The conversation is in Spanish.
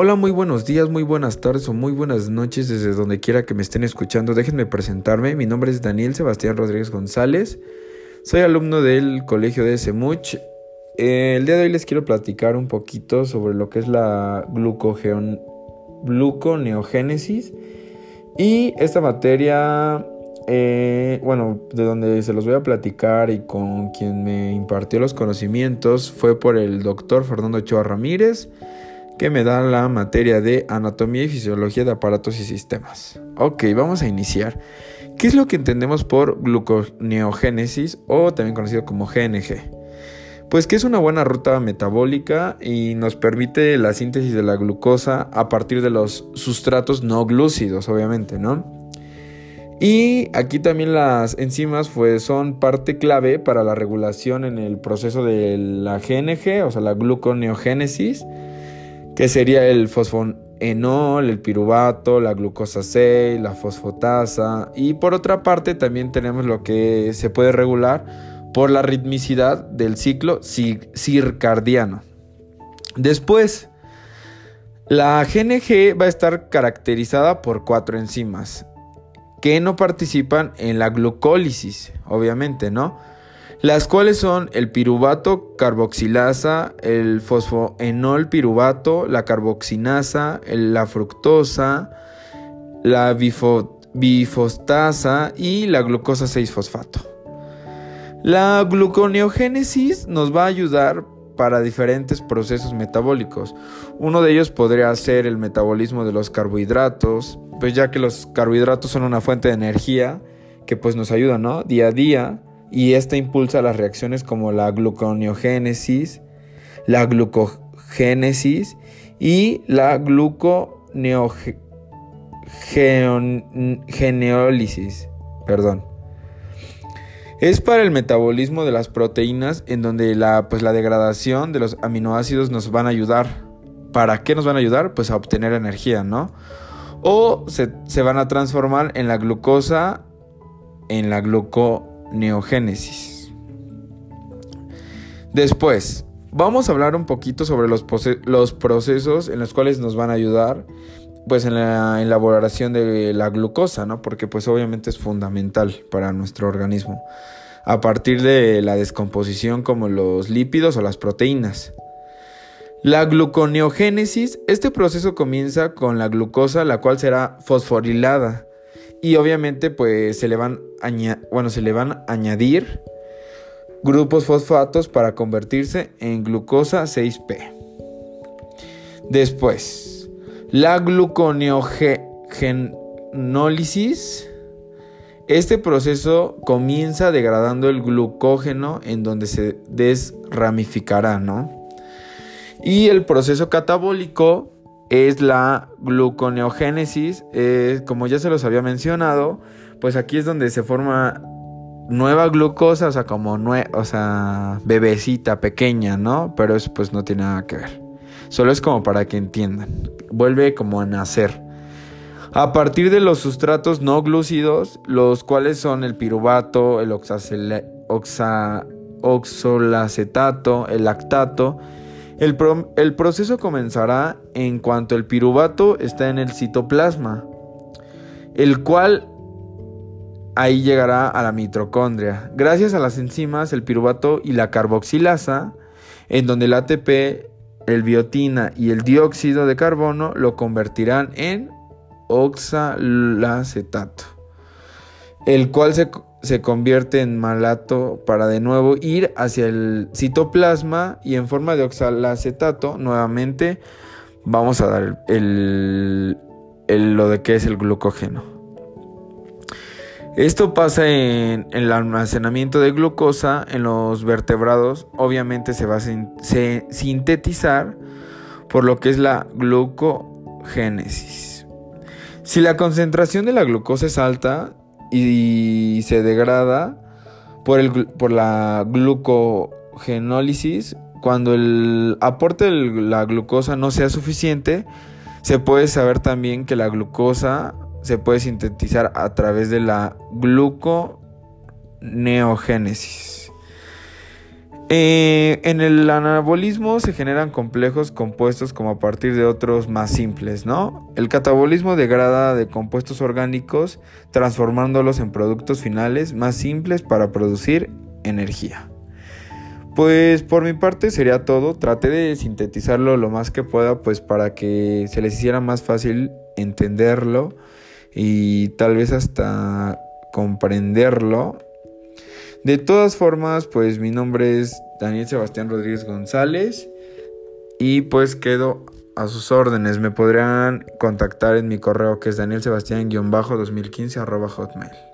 Hola, muy buenos días, muy buenas tardes o muy buenas noches desde donde quiera que me estén escuchando. Déjenme presentarme. Mi nombre es Daniel Sebastián Rodríguez González. Soy alumno del Colegio de Semuch. El día de hoy les quiero platicar un poquito sobre lo que es la gluconeogénesis. Y esta materia, eh, bueno, de donde se los voy a platicar y con quien me impartió los conocimientos fue por el doctor Fernando Ochoa Ramírez que me da la materia de anatomía y fisiología de aparatos y sistemas. Ok, vamos a iniciar. ¿Qué es lo que entendemos por gluconeogénesis o también conocido como GNG? Pues que es una buena ruta metabólica y nos permite la síntesis de la glucosa a partir de los sustratos no glúcidos, obviamente, ¿no? Y aquí también las enzimas pues, son parte clave para la regulación en el proceso de la GNG, o sea, la gluconeogénesis que sería el fosfonenol, el piruvato, la glucosa 6, la fosfatasa y por otra parte también tenemos lo que se puede regular por la ritmicidad del ciclo circadiano. Después, la GNG va a estar caracterizada por cuatro enzimas que no participan en la glucólisis, obviamente, ¿no? Las cuales son el piruvato carboxilasa, el fosfoenol piruvato, la carboxinasa, la fructosa, la bifostasa y la glucosa 6-fosfato. La gluconeogénesis nos va a ayudar para diferentes procesos metabólicos. Uno de ellos podría ser el metabolismo de los carbohidratos, pues ya que los carbohidratos son una fuente de energía que pues nos ayuda, ¿no? Día a día y esta impulsa las reacciones como la gluconeogénesis, la glucogénesis y la gluconeogéneólisis. Perdón. Es para el metabolismo de las proteínas en donde la, pues, la degradación de los aminoácidos nos van a ayudar. ¿Para qué nos van a ayudar? Pues a obtener energía, ¿no? O se, se van a transformar en la glucosa, en la gluco neogénesis. Después, vamos a hablar un poquito sobre los, procesos en los cuales nos van a ayudar pues en la elaboración de la glucosa, ¿no? Porque pues obviamente es fundamental para nuestro organismo. A partir de la descomposición como los lípidos o las proteínas. La gluconeogénesis, este proceso comienza con la glucosa, la cual será fosforilada y obviamente pues se le van, bueno, se le van a añadir grupos fosfatos para convertirse en glucosa 6P. Después, la gluconeogenólisis. Este proceso comienza degradando el glucógeno en donde se desramificará, ¿no? Y el proceso catabólico es la gluconeogénesis. como ya se los había mencionado, pues aquí es donde se forma nueva glucosa, o sea, como o sea, bebecita pequeña, ¿no? Pero eso pues no tiene nada que ver. Solo es como para que entiendan. Vuelve como a nacer. A partir de los sustratos no glúcidos, los cuales son el piruvato, el oxalacetato, el lactato, el, proceso comenzará en cuanto el piruvato está en el citoplasma, el cual ahí llegará a la mitocondria. Gracias a las enzimas, el piruvato y la carboxilasa, en donde el ATP, el biotina y el dióxido de carbono lo convertirán en oxalacetato, el cual se se convierte en malato para de nuevo ir hacia el citoplasma y en forma de oxalacetato nuevamente vamos a dar el, lo de que es el glucógeno. Esto pasa en, el almacenamiento de glucosa en los vertebrados, obviamente se va a sintetizar por lo que es la glucogénesis. Si la concentración de la glucosa es alta, y se degrada por, el, por la glucogenólisis. Cuando el aporte de la glucosa no sea suficiente, se puede saber también que la glucosa se puede sintetizar a través de la gluconeogénesis. Eh, en el anabolismo se generan complejos compuestos como a partir de otros más simples, ¿no? El catabolismo degrada de compuestos orgánicos transformándolos en productos finales más simples para producir energía. Pues por mi parte sería todo, traté de sintetizarlo lo más que pueda pues para que se les hiciera más fácil entenderlo y tal vez hasta comprenderlo de todas formas, pues mi nombre es Daniel Sebastián Rodríguez González y pues quedo a sus órdenes. Me podrán contactar en mi correo que es danielsebastián-2015 hotmail.